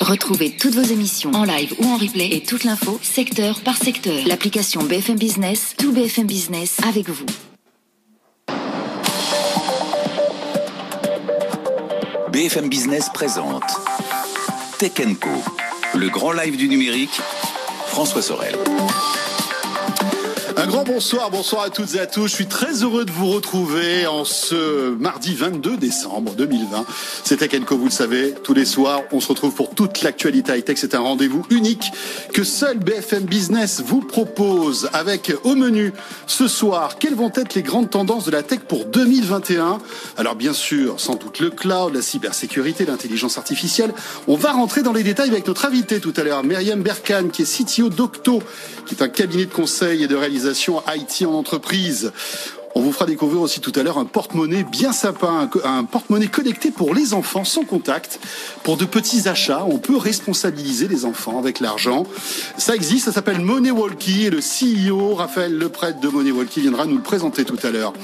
Retrouvez toutes vos émissions en live ou en replay et toute l'info secteur par secteur. L'application BFM Business, tout BFM Business avec vous. BFM Business présente Tech Co, le grand live du numérique, François Sorel. Un grand bonsoir, bonsoir à toutes et à tous. Je suis très heureux de vous retrouver en ce mardi 22 décembre 2020. C'est Tech Co, vous le savez, tous les soirs, on se retrouve pour toute l'actualité high-tech. C'est un rendez-vous unique que seul BFM Business vous propose avec au menu ce soir, quelles vont être les grandes tendances de la tech pour 2021 Alors bien sûr, sans doute le cloud, la cybersécurité, l'intelligence artificielle. On va rentrer dans les détails avec notre invité tout à l'heure, Myriam Berkan, qui est CTO d'Octo, qui est un cabinet de conseil et de réalisation IT en entreprise. On vous fera découvrir aussi tout à l'heure un porte-monnaie bien sympa, un, porte-monnaie connecté pour les enfants sans contact. Pour de petits achats, on peut responsabiliser les enfants avec l'argent. Ça existe, ça s'appelle Money Walkie et le CEO Raphaël Leprêtre de Money Walkie viendra nous le présenter tout à l'heure.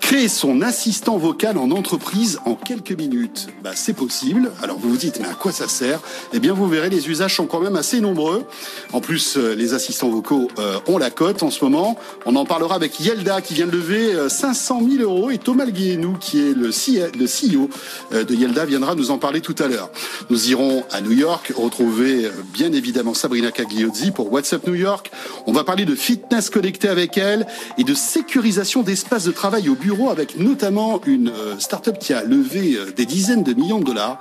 Créer son assistant vocal en entreprise en quelques minutes, bah, c'est possible. Alors vous vous dites, mais à quoi ça sert? Eh bien, vous verrez, les usages sont quand même assez nombreux. En plus, euh, les assistants vocaux euh, ont la cote en ce moment. On en parlera avec Yelda qui vient de lever 500 euh, 000 euros et Thomas Guéhenou qui est le, CEO de Yelda viendra nous en parler tout à l'heure. Nous irons à New York retrouver bien évidemment Sabrina Cagliozzi pour WhatsApp New York. On va parler de fitness connecté avec elle et de sécurisation d'espaces de travail au bureau avec notamment une euh, start-up qui a levé euh, des dizaines de millions de dollars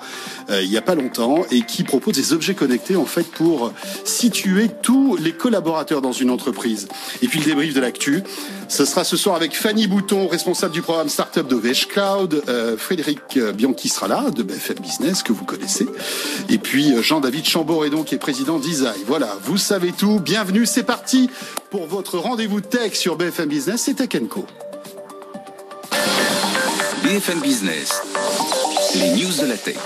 euh, il n'y a pas longtemps et qui propose des objets connectés en fait pour situer tous les collaborateurs dans une entreprise. Et puis le débrief de l'actu, ce sera ce soir avec Fanny Bouton, responsable du programme Startup de Vesh Cloud, Frédéric Bianchi sera là de BFM Business que vous connaissez, et puis Jean-David Chamboredon qui est président d'Isaï. Voilà, vous savez tout. Bienvenue, c'est parti pour votre rendez-vous tech sur BFM Business. C'est Tech Co. BFM Business, les news de la tech.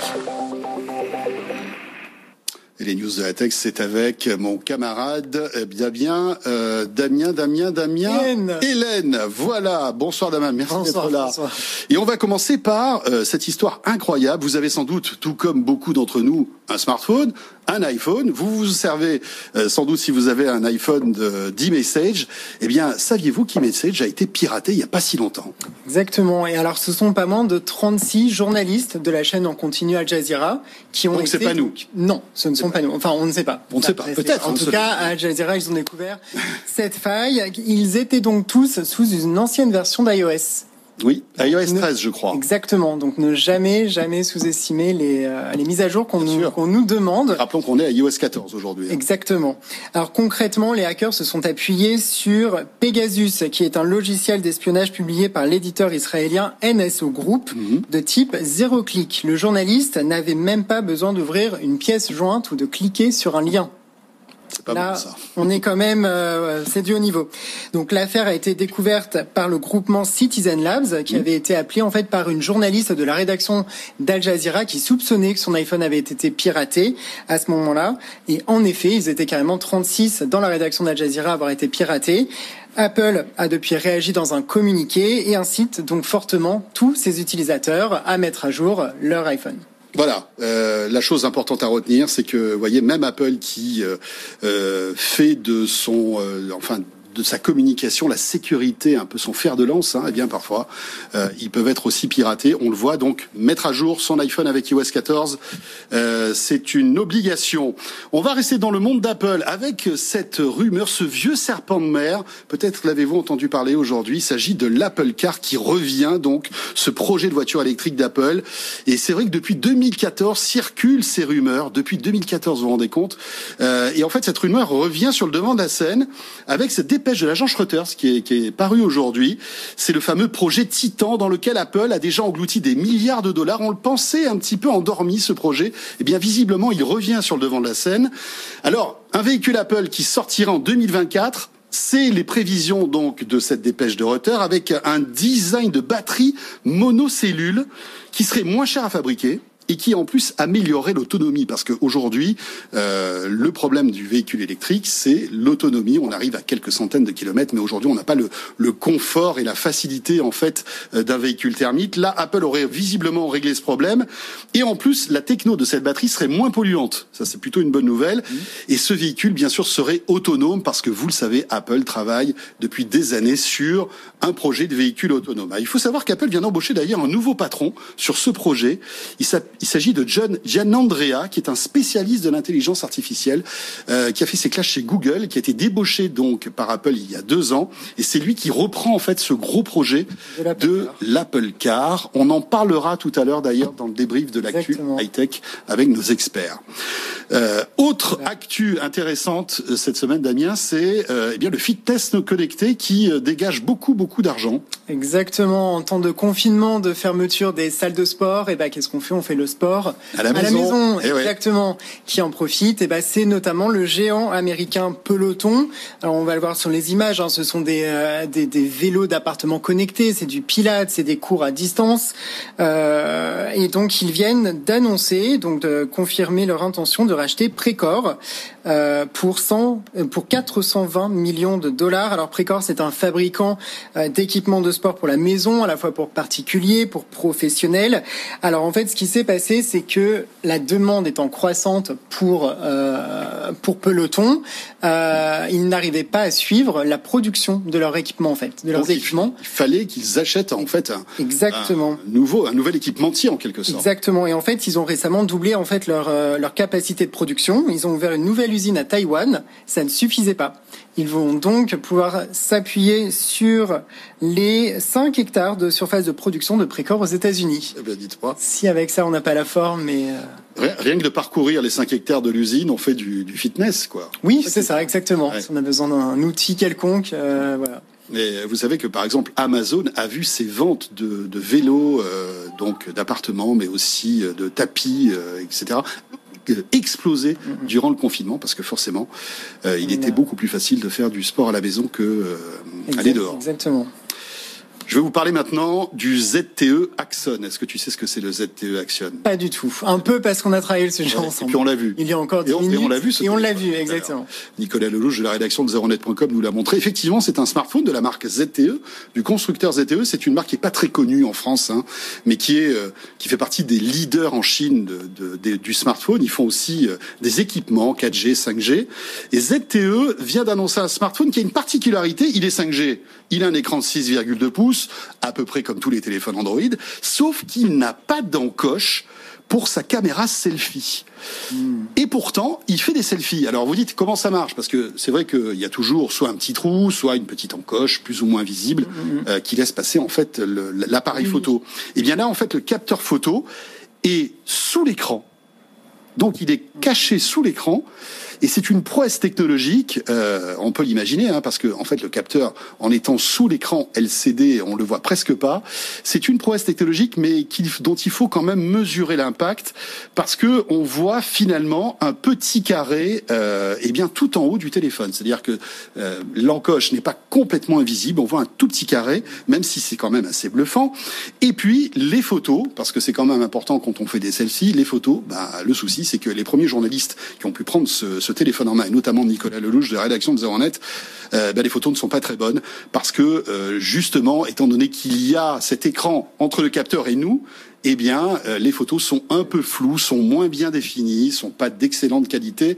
Et les news de la tech, c'est avec mon camarade, eh bien bien, euh, Damien, Damien, Damien, Hélène. Hélène. Voilà. Bonsoir Damien, merci d'être là. Bonsoir. Et on va commencer par euh, cette histoire incroyable. Vous avez sans doute, tout comme beaucoup d'entre nous, un smartphone, un iPhone. Vous vous servez euh, sans doute si vous avez un iPhone d'e-message. Eh bien, saviez-vous qu'e-message a été piraté il n'y a pas si longtemps? Exactement. Et alors, ce sont pas moins de 36 journalistes de la chaîne en continu Al Jazeera qui ont Donc, été... c'est pas nous. Non, ce ne sont pas nous. Enfin, on ne sait pas. On ne sait pas. Peut-être, En tout cas, à Al Jazeera, ils ont découvert cette faille. Ils étaient donc tous sous une ancienne version d'iOS. Oui, iOS Ne- 13, je crois. Exactement. Donc, ne jamais, jamais sous-estimer les, euh, les mises à jour qu'on nous, qu'on nous demande. Rappelons qu'on est à iOS 14 aujourd'hui. hein. Exactement. Alors concrètement, les hackers se sont appuyés sur Pegasus, qui est un logiciel d'espionnage publié par l'éditeur israélien NSO Group Mhm. de type zéro clic. Le journaliste n'avait même pas besoin d'ouvrir une pièce jointe ou de cliquer sur un lien. Pas Là, bon ça. on est quand même, euh, c'est du haut niveau. Donc l'affaire a été découverte par le groupement Citizen Labs, qui avait été appelé en fait par une journaliste de la rédaction d'Al Jazeera qui soupçonnait que son iPhone avait été piraté à ce moment-là. Et en effet, ils étaient carrément 36 dans la rédaction d'Al Jazeera à avoir été piratés. Apple a depuis réagi dans un communiqué et incite donc fortement tous ses utilisateurs à mettre à jour leur iPhone. Voilà, euh, la chose importante à retenir, c'est que, vous voyez, même Apple qui euh, euh, fait de son, enfin, de sa communication, la sécurité, un peu son fer de lance, hein, et bien parfois, euh, ils peuvent être aussi piratés. On le voit donc, mettre à jour son iPhone avec iOS 14, euh, c'est une obligation. On va rester dans le monde d'Apple avec cette rumeur, ce vieux serpent de mer. Peut-être l'avez-vous entendu parler aujourd'hui. Il s'agit de l'Apple Car qui revient donc, ce projet de voiture électrique d'Apple. Et c'est vrai que depuis 2014 circulent ces rumeurs. Depuis 2014, vous vous rendez compte. Euh, et en fait, cette rumeur revient sur le devant de la scène avec cette dépêche de l'agence Reuters qui est, qui est paru aujourd'hui. C'est le fameux projet Titan dans lequel Apple a déjà englouti des milliards de dollars. On le pensait un petit peu endormi ce projet. Eh bien, visiblement, il revient sur le devant de la scène. Alors, un véhicule Apple qui sortira en 2024 c'est les prévisions donc de cette dépêche de Reuters avec un design de batterie monocellule qui serait moins cher à fabriquer et qui en plus améliorerait l'autonomie. Parce qu'aujourd'hui euh, le problème du véhicule électrique c'est l'autonomie. On arrive à quelques centaines de kilomètres mais aujourd'hui on n'a pas le, le, confort et la facilité en fait euh, d'un véhicule thermique. Là Apple aurait visiblement réglé ce problème. Et en plus la techno de cette batterie serait moins polluante. Ça c'est plutôt une bonne nouvelle. Mmh. et ce véhicule bien sûr serait autonome parce que vous le savez Apple travaille depuis des années sur un projet de véhicule autonome. Il faut savoir qu'Apple vient d'embaucher d'ailleurs un nouveau patron sur ce projet. Il il s'agit de John Gianandrea, qui est un spécialiste de l'intelligence artificielle, euh, qui a fait ses classes chez Google, qui a été débauché donc par Apple il y a deux ans, et c'est lui qui reprend en fait ce gros projet de l'Apple Car. On en parlera tout à l'heure d'ailleurs dans le débrief de l'actu high tech avec nos experts. Euh, autre actu intéressante euh, cette semaine, Damien, c'est euh, eh bien le fitness connecté qui dégage beaucoup beaucoup d'argent. Exactement. En temps de confinement, de fermeture des salles de sport, et eh ben qu'est-ce qu'on fait? On fait le sport à la maison. À la maison eh exactement. Qui en profite? Et ben c'est notamment le géant américain Peloton. Alors on va le voir sur les images. Hein, ce sont des, des, des vélos d'appartement connectés. C'est du Pilates, c'est des cours à distance. et donc ils viennent d'annoncer, donc de confirmer leur intention de racheter Précor euh, pour 100, euh, pour 420 millions de dollars. Alors Précor, c'est un fabricant euh, d'équipements de sport pour la maison, à la fois pour particuliers, pour professionnels. Alors en fait, ce qui s'est passé, c'est que la demande étant croissante pour euh, pour Peloton, euh, ils n'arrivaient pas à suivre la production de leur équipement en fait, de leurs Donc, équipements. Il fallait qu'ils achètent en fait un, exactement un nouveau un nouvel équipementier en quelque sorte. Exactement. Et en fait, ils ont récemment doublé en fait leur leur capacité de production. Ils ont ouvert une nouvelle usine à Taïwan. Ça ne suffisait pas. Ils vont donc pouvoir s'appuyer sur les 5 hectares de surface de production de Précor aux États-Unis. Eh bien, dites-moi. Si avec ça on n'a pas la forme, mais euh... rien que de parcourir les 5 hectares de l'usine, on fait du, du, fitness, quoi. Oui, c'est ça, exactement. Ouais. Si on a besoin d'un outil quelconque, euh, voilà. Mais vous savez que par exemple Amazon a vu ses ventes de, de vélos, euh, donc d'appartements, mais aussi de tapis, euh, etc explosé mmh. durant le confinement parce que forcément, euh, il mmh. était beaucoup plus facile de faire du sport à la maison que euh, aller dehors. Exactement. Je vais vous parler maintenant du ZTE Axon. Est-ce que tu sais ce que c'est le ZTE Axon? Pas du tout. Un peu parce qu'on a travaillé le sujet ouais, ensemble. Et puis on l'a vu. Il y a encore 10 et on, minutes. Et on l'a vu. Et on l'a vu, exactement. Nicolas Lelouch de la rédaction de zeronet.com nous l'a montré. Effectivement, c'est un smartphone de la marque ZTE, du constructeur ZTE. C'est une marque qui est pas très connue en France, hein, mais qui est euh, qui fait partie des leaders en Chine de, de, de, du smartphone. Ils font aussi euh, des équipements 4G, 5G. Et ZTE vient d'annoncer un smartphone qui a une particularité. Il est 5G. Il a un écran de 6,2 pouces, à peu près comme tous les téléphones Android, sauf qu'il n'a pas d'encoche pour sa caméra selfie. Mmh. Et pourtant, il fait des selfies. Alors vous dites comment ça marche? Parce que c'est vrai qu'il y a toujours soit un petit trou, soit une petite encoche plus ou moins visible mmh. euh, qui laisse passer en fait l'appareil mmh. photo. Et bien là, en fait, le capteur photo est sous l'écran. Donc il est caché sous l'écran. Et c'est une prouesse technologique, euh, on peut l'imaginer, hein, parce que en fait le capteur, en étant sous l'écran LCD, on le voit presque pas. C'est une prouesse technologique, mais qui, dont il faut quand même mesurer l'impact, parce que on voit finalement un petit carré, euh, et bien tout en haut du téléphone. C'est-à-dire que euh, l'encoche n'est pas complètement invisible, on voit un tout petit carré, même si c'est quand même assez bluffant. Et puis les photos, parce que c'est quand même important quand on fait des selfies, les photos, bah, le souci c'est que les premiers journalistes qui ont pu prendre ce, ce téléphone en main, notamment Nicolas Lelouch de la rédaction de Zeronet, euh, ben les photos ne sont pas très bonnes parce que euh, justement, étant donné qu'il y a cet écran entre le capteur et nous, eh bien, euh, les photos sont un peu floues, sont moins bien définies, sont pas d'excellente qualité.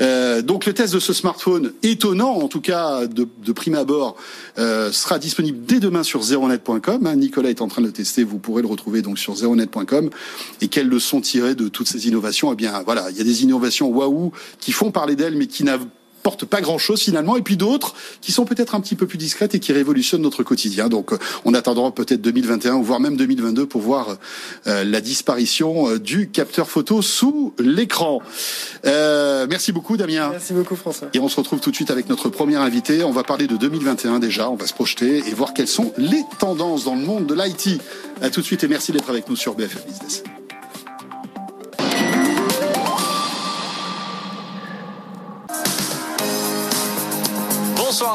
Euh, donc, le test de ce smartphone, étonnant en tout cas de, de prime abord, euh, sera disponible dès demain sur zeronet.com. Hein, Nicolas est en train de le tester, vous pourrez le retrouver donc sur zeronet.com. Et quelles leçons tirer de toutes ces innovations? Eh bien, voilà, il y a des innovations waouh qui font parler d'elles, mais qui n'avaient n'apportent pas grand-chose finalement, et puis d'autres qui sont peut-être un petit peu plus discrètes et qui révolutionnent notre quotidien. Donc euh, on attendra peut-être 2021 ou voire même 2022 pour voir euh, la disparition euh, du capteur photo sous l'écran. merci beaucoup Damien. Merci beaucoup François. Et on se retrouve tout de suite avec notre premier invité. On va parler de 2021 déjà, on va se projeter et voir quelles sont les tendances dans le monde de l'IT. À tout de suite et merci d'être avec nous sur BFM Business.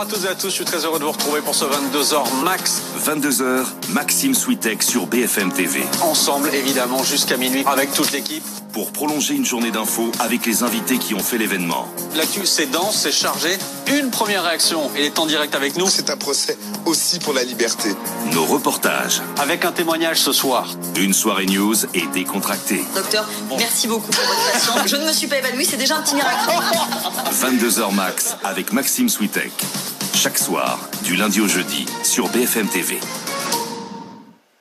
À toutes et à tous, je suis très heureux de vous retrouver pour ce 22h max. 22h, Maxime Switek sur BFM TV. Ensemble, évidemment, jusqu'à minuit, avec toute l'équipe. Pour prolonger une journée d'infos avec les invités qui ont fait l'événement. L'actu, c'est dense, c'est chargé. Une première réaction, il est en direct avec nous. C'est un procès aussi pour la liberté. Nos reportages. Avec un témoignage ce soir. Une soirée news et décontractée. Docteur, merci beaucoup pour votre patience. Je ne me suis pas évanouie, c'est déjà un petit miracle. 22h max avec Maxime Switek. Chaque soir, du lundi au jeudi, sur BFM TV.